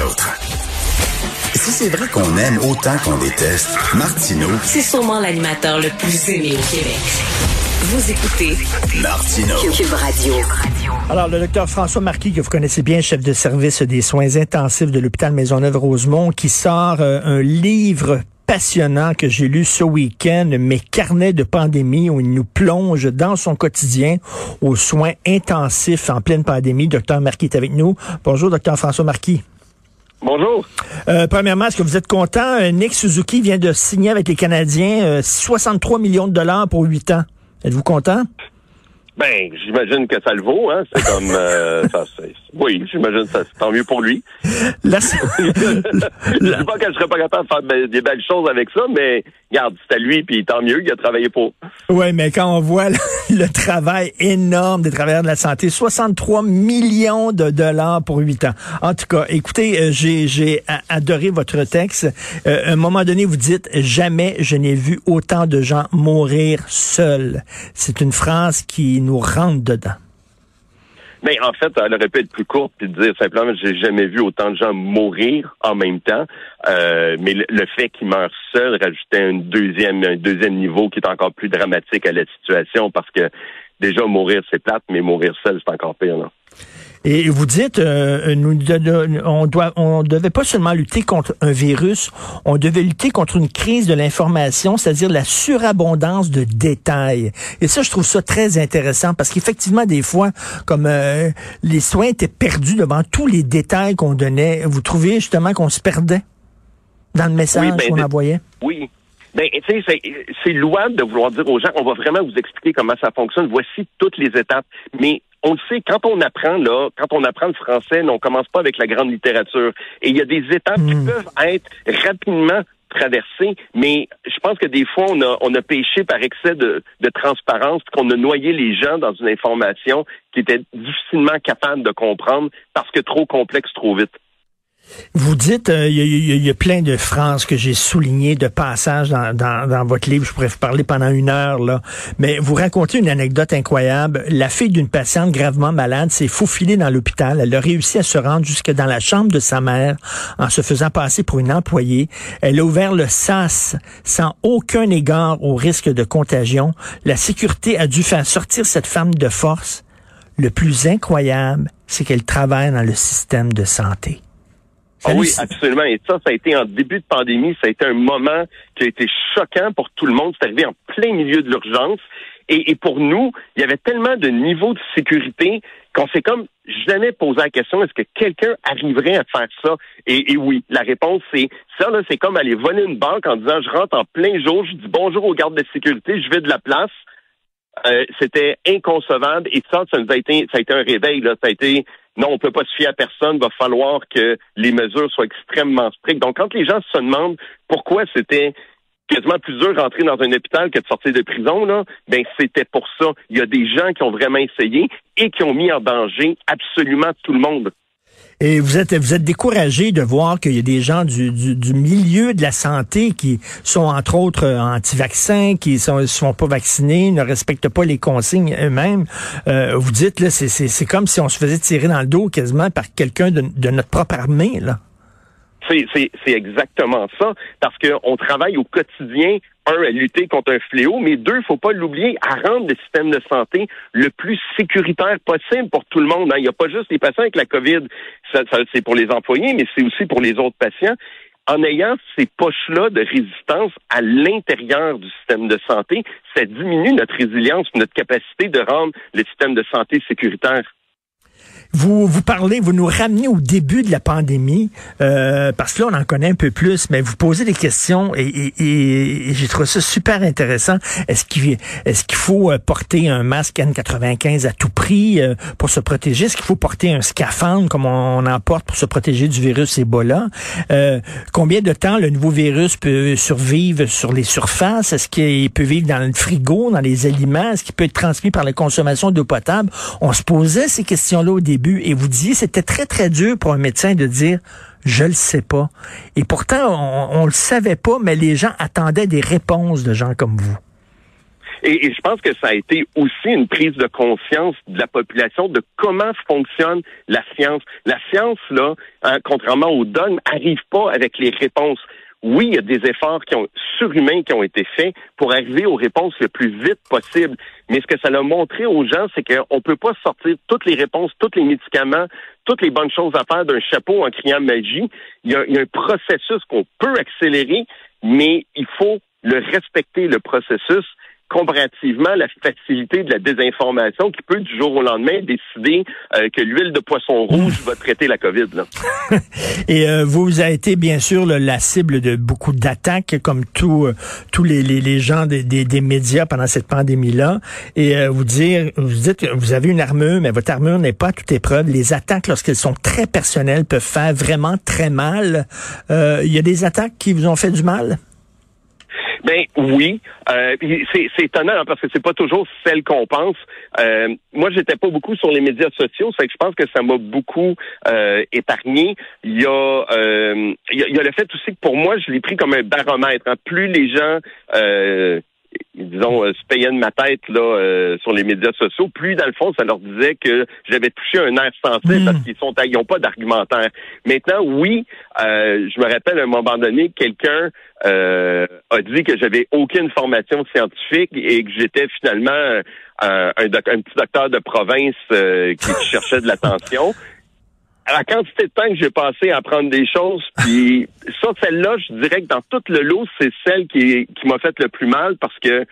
autres. Si c'est vrai qu'on aime autant qu'on déteste, Martineau, C'est sûrement l'animateur le plus aimé au Québec. Vous écoutez Martineau. Cube Radio. Alors, le docteur François Marquis, que vous connaissez bien, chef de service des soins intensifs de l'hôpital Maisonneuve-Rosemont, qui sort euh, un livre passionnant que j'ai lu ce week-end, Mes carnets de pandémie, où il nous plonge dans son quotidien aux soins intensifs en pleine pandémie. Docteur Marquis est avec nous. Bonjour, docteur François Marquis. Bonjour. Euh, premièrement, est-ce que vous êtes content? Euh, Nick Suzuki vient de signer avec les Canadiens euh, 63 millions de dollars pour 8 ans. Êtes-vous content? Ben, j'imagine que ça le vaut, hein. C'est comme euh, ça, oui, j'imagine que ça c'est tant mieux pour lui. La- Je dis pas que je serais pas capable de faire be- des belles choses avec ça, mais regarde, c'est à lui, puis tant mieux, il a travaillé pour. Oui, mais quand on voit le, le travail énorme des travailleurs de la santé, 63 millions de dollars pour 8 ans. En tout cas, écoutez, euh, j'ai adoré votre texte. Euh, à un moment donné, vous dites jamais je n'ai vu autant de gens mourir seuls. C'est une phrase qui nous rentre dedans. Mais en fait, elle aurait pu être plus courte puis dire simplement j'ai jamais vu autant de gens mourir en même temps. Euh, mais le, fait qu'ils meurent seuls rajoutait un deuxième un deuxième niveau qui est encore plus dramatique à la situation parce que déjà mourir c'est plate, mais mourir seul c'est encore pire. Là. Et vous dites, euh, nous, on doit, on devait pas seulement lutter contre un virus, on devait lutter contre une crise de l'information, c'est-à-dire la surabondance de détails. Et ça, je trouve ça très intéressant parce qu'effectivement, des fois, comme euh, les soins étaient perdus devant tous les détails qu'on donnait, vous trouvez justement qu'on se perdait dans le message Oui, ben, qu'on envoyait? Oui. Ben, tu sais, c'est- c'est louable de vouloir dire aux gens, on va vraiment vous expliquer comment ça fonctionne. Voici toutes les étapes. Mais on le sait, quand on apprend, là, quand on apprend le français, on commence pas avec la grande littérature. Et il y a des étapes qui Hmm. peuvent être rapidement traversées, mais je pense que des fois, on a, on a péché par excès de, de transparence, qu'on a noyé les gens dans une information qui était difficilement capable de comprendre parce que trop complexe trop vite. Vous dites, euh, il y, a- plein de phrases que j'ai soulignées de passages dans, dans, dans votre livre. Je pourrais vous parler pendant une heure, là. Mais vous racontez une anecdote incroyable. La fille d'une patiente gravement malade s'est faufilée dans l'hôpital. Elle a réussi à se rendre jusque dans la chambre de sa mère en se faisant passer pour une employée. Elle a ouvert le SAS sans aucun égard au risque de contagion. La sécurité a dû faire sortir cette femme de force. Le plus incroyable, c'est qu'elle travaille dans le système de santé. Ah oui, absolument. Et ça, ça a été en début de pandémie, ça a été un moment qui a été choquant pour tout le monde. C'est arrivé en plein milieu de l'urgence. Et, et pour nous, il y avait tellement de niveaux de sécurité qu'on s'est comme jamais posé la question est-ce que quelqu'un arriverait à faire ça? Et, et oui, la réponse c'est ça là, c'est comme aller voler une banque en disant je rentre en plein jour, je dis bonjour aux gardes de sécurité, je vais de la place. Euh, c'était inconcevable et ça, ça nous a été, ça a été un réveil. Là. Ça a été non, on peut pas se fier à personne. Va falloir que les mesures soient extrêmement strictes. Donc, quand les gens se demandent pourquoi c'était quasiment plus dur rentrer dans un hôpital que de sortir de prison, là, ben c'était pour ça. Il y a des gens qui ont vraiment essayé et qui ont mis en danger absolument tout le monde. Et vous êtes, vous êtes découragé de voir qu'il y a des gens du, du, du milieu de la santé qui sont entre autres euh, anti-vaccins, qui sont, se font pas vacciner, ne respectent pas les consignes eux-mêmes. Euh, vous dites là, c'est, comme si on se faisait tirer dans le dos quasiment par quelqu'un de, de notre propre armée là. C'est exactement ça, parce qu'on travaille au quotidien, un, à lutter contre un fléau, mais deux, faut pas l'oublier, à rendre le système de santé le plus sécuritaire possible pour tout le monde. hein. Il n'y a pas juste les patients avec la COVID, ça, ça, c'est pour les employés, mais c'est aussi pour les autres patients. En ayant ces poches-là de résistance à l'intérieur du système de santé, ça diminue notre résilience, notre capacité de rendre le système de santé sécuritaire. Vous, vous parlez, vous nous ramenez au début de la pandémie, euh, parce que là, on en connaît un peu plus, mais vous posez des questions et, et- et- et j'ai trouvé ça super intéressant. Est-ce qu'il qu'il faut euh, porter un masque N95 à tout prix euh, pour se protéger? Est-ce qu'il faut porter un scaphandre comme on, on en porte pour se protéger du virus Ebola? Euh, combien de temps le nouveau virus peut survivre sur les surfaces? Est-ce qu'il peut vivre dans le frigo, dans les aliments? Est-ce qu'il peut être transmis par la consommation d'eau potable? On se posait ces questions-là au début et vous disiez c'était très, très dur pour un médecin de dire je le sais pas. Et pourtant, on, on le savait pas, mais les gens attendaient des réponses de gens comme vous. Et, je pense que ça a été aussi une prise de conscience de la population de comment fonctionne la science. La science, là, hein, contrairement au dogme, arrive pas avec les réponses oui, il y a des efforts qui ont, surhumains qui ont été faits pour arriver aux réponses le plus vite possible. Mais ce que ça a montré aux gens, c'est qu'on ne peut pas sortir toutes les réponses, tous les médicaments, toutes les bonnes choses à faire d'un chapeau en criant magie. Il y a, il y a un processus qu'on peut accélérer, mais il faut le respecter, le processus comparativement la facilité de la désinformation qui peut du jour au lendemain décider euh, que l'huile de poisson rouge va traiter la COVID. Là. Et euh, vous avez été bien sûr la cible de beaucoup d'attaques, comme tous euh, tous les, les, les gens des, des, des, médias pendant cette pandémie-là. Et vous dire, vous dites que vous avez une armure, mais votre armure n'est pas à toute épreuve. Les attaques, lorsqu'elles sont très personnelles, peuvent faire vraiment très mal. Il y a des attaques qui vous ont fait du mal? Ben oui, euh, c'est étonnant hein, parce que c'est pas toujours celle qu'on pense. Euh, moi, j'étais pas beaucoup sur les médias sociaux, c'est que je pense que ça m'a beaucoup euh, épargné. Il y a, euh, il y a, le fait aussi que pour moi, je l'ai pris comme un baromètre. Hein. Plus les gens euh, disons, euh, se payaient de ma tête là euh, sur les médias sociaux, plus dans le fond, ça leur disait que j'avais touché un air sensible hmm. parce qu'ils sont ils n'ont pas d'argumentaire. Maintenant, oui, euh, je me rappelle à un moment donné, quelqu'un a dit que j'avais aucune formation scientifique et que j'étais finalement un, un, petit docteur de province qui cherchait de l'attention la quantité de temps que j'ai passé à apprendre des choses, puis ça, celle-là, je dirais que dans tout le lot, c'est celle qui, qui m'a fait le plus mal parce que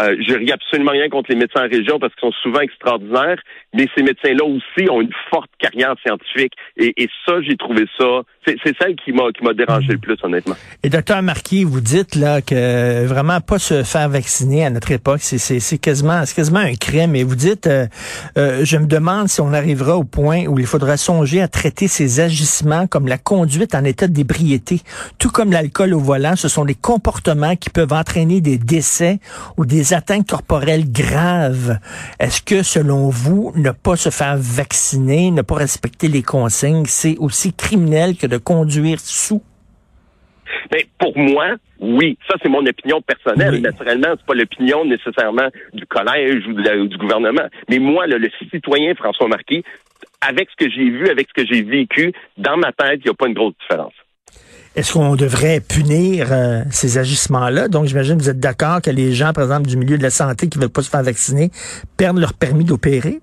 euh, je ris absolument rien contre les médecins en région parce qu'ils sont souvent extraordinaires, mais ces médecins-là aussi ont une forte carrière scientifique. Et, ça, j'ai trouvé ça c'est celle qui m'a qui m'a dérangé le plus, honnêtement. Et docteur Marquis, vous dites là que vraiment pas se faire vacciner à notre époque, c'est quasiment c'est quasiment un crime. Et vous dites, euh, euh, je me demande si on arrivera au point où il faudra songer à traiter ces agissements comme la conduite en état d'ébriété, tout comme l'alcool au volant. Ce sont des comportements qui peuvent entraîner des décès ou des atteintes corporelles graves. Est-ce que selon vous, ne pas se faire vacciner, ne pas respecter les consignes, c'est aussi criminel que de conduire sous? Mais pour moi, oui, ça c'est mon opinion personnelle. Naturellement, c'est pas l'opinion nécessairement du collège ou, du gouvernement. Mais moi, le citoyen François Marquis, avec ce que j'ai vu, avec ce que j'ai vécu, dans ma tête, il n'y a pas une grosse différence. Est-ce qu'on devrait punir euh, ces agissements-là? Donc, j'imagine que vous êtes d'accord que les gens, par exemple, du milieu de la santé qui ne veulent pas se faire vacciner perdent leur permis d'opérer?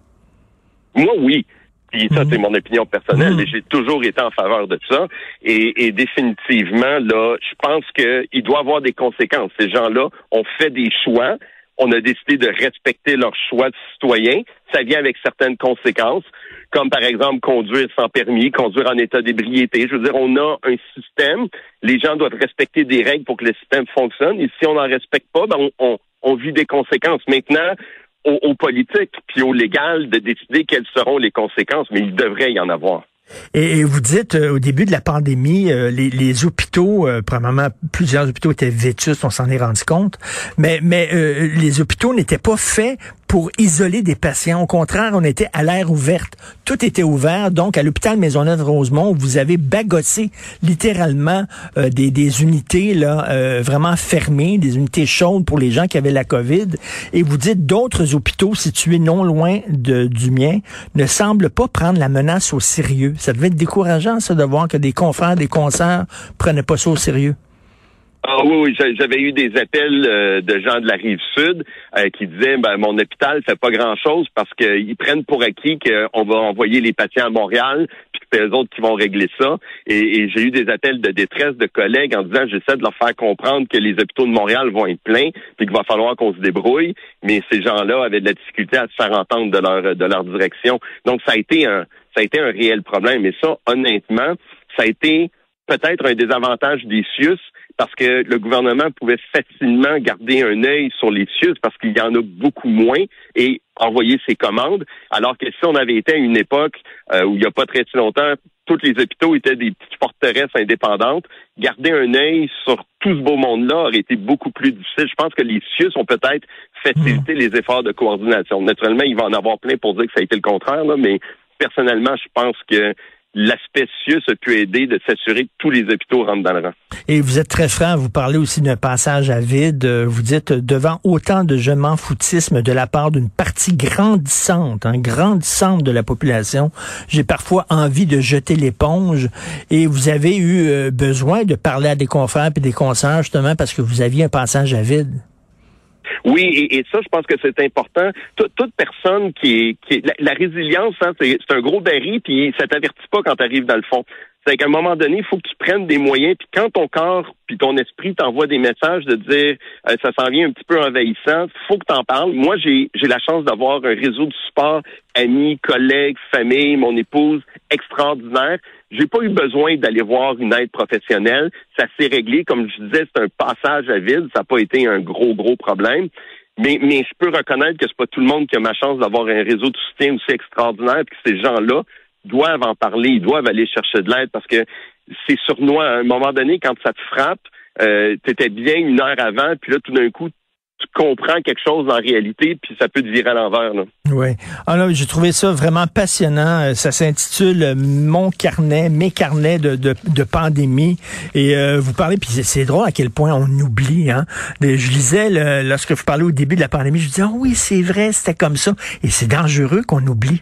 Moi, oui. Puis ça, c'est mhm. mon opinion personnelle, mhm. j'ai toujours été en faveur de ça. Et, et définitivement, là, je pense qu'il doit avoir des conséquences. Ces gens-là ont fait des choix. On a décidé de respecter leurs choix de citoyens. Ça vient avec certaines conséquences, comme par exemple conduire sans permis, conduire en état d'ébriété. Je veux dire, on a un système. Les gens doivent respecter des règles pour que le système fonctionne. Et si on n'en respecte pas, ben on, vit des conséquences. Maintenant, aux, politiques puis au légal de décider quelles seront les conséquences, mais il devrait y en avoir. Et, vous dites, euh, au début de la pandémie, euh, les, hôpitaux, euh, probablement plusieurs hôpitaux étaient vétustes, on s'en est rendu compte, mais, mais les hôpitaux n'étaient pas faits pour isoler des patients. Au contraire, on était à l'air ouverte. Tout était ouvert. Donc, à l'hôpital Maisonneuve-Rosemont, vous avez bagossé littéralement euh, des, des, unités là euh, vraiment fermées, des unités chaudes pour les gens qui avaient la COVID. Et vous dites d'autres hôpitaux situés non loin de, du mien ne semblent pas prendre la menace au sérieux. Ça devait être décourageant, ça, de voir que des confrères, des concerts prenaient pas ça au sérieux. Ah oui, oui, j'avais eu des appels euh, de gens de la rive sud euh, qui disaient ben, mon hôpital fait pas grand chose parce qu'ils prennent pour acquis qu'on va envoyer les patients à Montréal, puis que c'est eux autres qui vont régler ça. Et, j'ai eu des appels de détresse de collègues en disant j'essaie de leur faire comprendre que les hôpitaux de Montréal vont être pleins, puis qu'il va falloir qu'on se débrouille. Mais ces gens-là avaient de la difficulté à se faire entendre de leur de leur direction. Donc ça a été un ça a été un réel problème. Et ça, honnêtement, ça a été peut-être un désavantage des CIUS parce que le gouvernement pouvait facilement garder un œil sur les CIUS parce qu'il y en a beaucoup moins et envoyer ses commandes, alors que si on avait été à une époque euh, où il n'y a pas très longtemps, tous les hôpitaux étaient des petites forteresses indépendantes, garder un œil sur tout ce beau monde-là aurait été beaucoup plus difficile. Je pense que les CIUS ont peut-être facilité hmm. les efforts de coordination. Naturellement, il va en avoir plein pour dire que ça a été le contraire, là, mais personnellement, je pense que l'aspect CIUS a pu aider de s'assurer que tous les hôpitaux rentrent dans le rang. Et vous êtes très franc, vous parlez aussi d'un passage à vide. Vous dites, devant autant de je m'en foutisme de la part d'une partie grandissante, hein, grandissante de la population, j'ai parfois envie de jeter l'éponge. Et vous avez eu euh, besoin de parler à des confrères et des conseillers justement parce que vous aviez un passage à vide. Oui, et, ça, je pense que c'est important. toute personne qui est, la, résilience, hein, c'est un gros baril, puis ça t'avertit pas quand tu arrives dans le fond. C'est qu'à un moment donné, il faut que tu prennes des moyens, puis quand ton corps puis ton esprit t'envoie des messages de dire euh, ça s'en vient un petit peu envahissant, faut que tu en parles. Moi, j'ai j'ai la chance d'avoir un réseau de support, amis, collègues, famille, mon épouse extraordinaire. J'ai pas eu besoin d'aller voir une aide professionnelle. Ça s'est réglé. Comme je disais, c'est un passage à vide. Ça n'a pas été un gros, gros problème. Mais, mais je peux reconnaître que c'est pas tout le monde qui a ma chance d'avoir un réseau de soutien aussi extraordinaire, puis que ces gens-là doivent en parler, ils doivent aller chercher de l'aide parce que c'est sournois. À un moment donné, quand ça te frappe, euh, tu étais bien une heure avant, puis là, tout d'un coup, tu comprends quelque chose en réalité, puis ça peut te virer à l'envers. Oui. Alors, j'ai trouvé ça vraiment passionnant. Euh, ça s'intitule euh, Mon carnet, mes carnets de, de, de pandémie. Et vous parlez, puis c'est drôle à quel point on oublie. Hein. je lisais, lorsque vous parlez au début de la pandémie, je disais, oh oui, c'est vrai, c'était comme ça. Et c'est dangereux qu'on oublie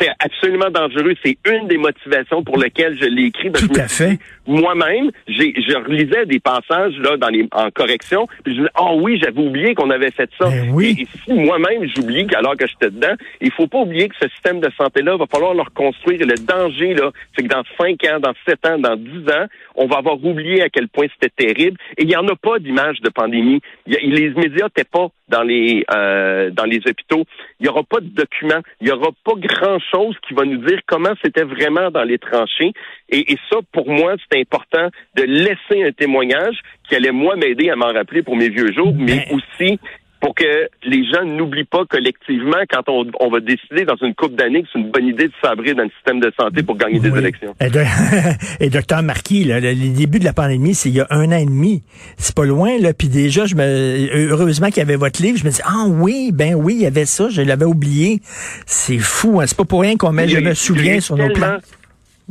c'est absolument dangereux. C'est une des motivations pour lesquelles je l'ai écrit. Tout à fait. Moi-même, j'ai, je relisais des passages là dans les en correction, puis je disais oh oui, j'avais oublié qu'on avait fait ça. Ben oui. Et, si moi-même j'oublie qu'alors que j'étais dedans, il faut pas oublier que ce système de santé-là va falloir le reconstruire. Le danger là, c'est que dans 5 ans, dans 7 ans, dans 10 ans, on va avoir oublié à quel point c'était terrible. Et il n'y en a pas d'image de pandémie. les médias n'étaient pas dans les euh, dans les hôpitaux. Il n'y aura pas de documents. Il n'y aura pas grand-chose qui va nous dire comment c'était vraiment dans les tranchées. Et, et ça, pour moi, c'est important de laisser un témoignage qui allait, moi, m'aider à m'en rappeler pour mes vieux jours, mais aussi pour que les gens n'oublient pas collectivement quand on, va décider dans une coupe d'années que c'est une bonne idée de sabrer dans le système de santé pour gagner des élections. Et, docteur Marquis, là, le, début de la pandémie, c'est il y a un an et demi. C'est pas loin, là. Puis déjà, je me, heureusement qu'il y avait votre livre. Je me dis, ah oui, ben oui, il y avait ça. Je l'avais oublié. C'est fou. Hein. C'est pas pour rien qu'on met Je me souviens sur nos plans.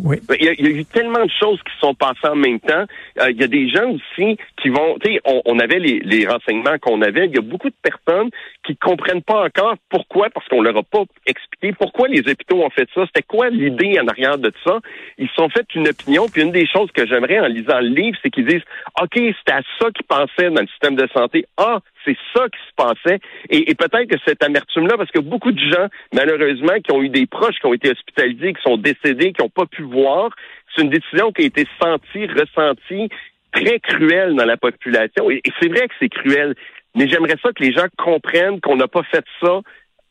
Oui. Il, y a, eu tellement de choses qui sont passées en même temps. Euh, il y a des gens aussi qui vont, tu sais, on, avait les, les renseignements qu'on avait. Il y a beaucoup de personnes qui comprennent pas encore pourquoi, parce qu'on leur a pas expliqué pourquoi les hôpitaux ont fait ça. C'était quoi l'idée en arrière de ça? Ils se sont fait une opinion. Puis une des choses que j'aimerais en lisant le livre, c'est qu'ils disent, ok, c'était à ça qu'ils pensaient dans le système de santé. Ah, c'est ça qui se passait. Et, peut-être que cette amertume-là, parce que beaucoup de gens, malheureusement, qui ont eu des proches qui ont été hospitalisés, qui sont décédés, qui n'ont pas pu voir, c'est une décision qui a été sentie, ressentie, très cruelle dans la population. Et, c'est vrai que c'est cruel. Mais j'aimerais ça que les gens comprennent qu'on n'a pas fait ça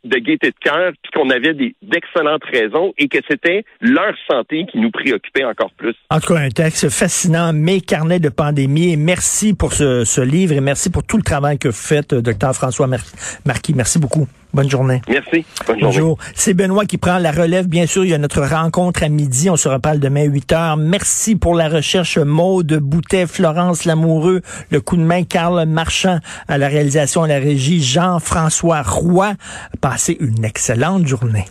de gaieté de cœur, puis qu'on avait d'excellentes raisons et que c'était leur santé qui nous préoccupait encore plus. En tout cas, un texte fascinant, Mes carnets de pandémie. Merci pour ce, ce, livre et merci pour tout le travail que vous faites, docteur François Marquis. Merci beaucoup. Bonne journée. Merci. Bonne Bonjour. C'est Benoît qui prend la relève. Bien sûr, il y a notre rencontre à midi. On se reparle demain à 8 heures. Merci pour la recherche Maude Boutet, Florence Lamoureux, le coup de main Carl Marchand à la réalisation à la régie Jean-François Roy. Passez une excellente journée.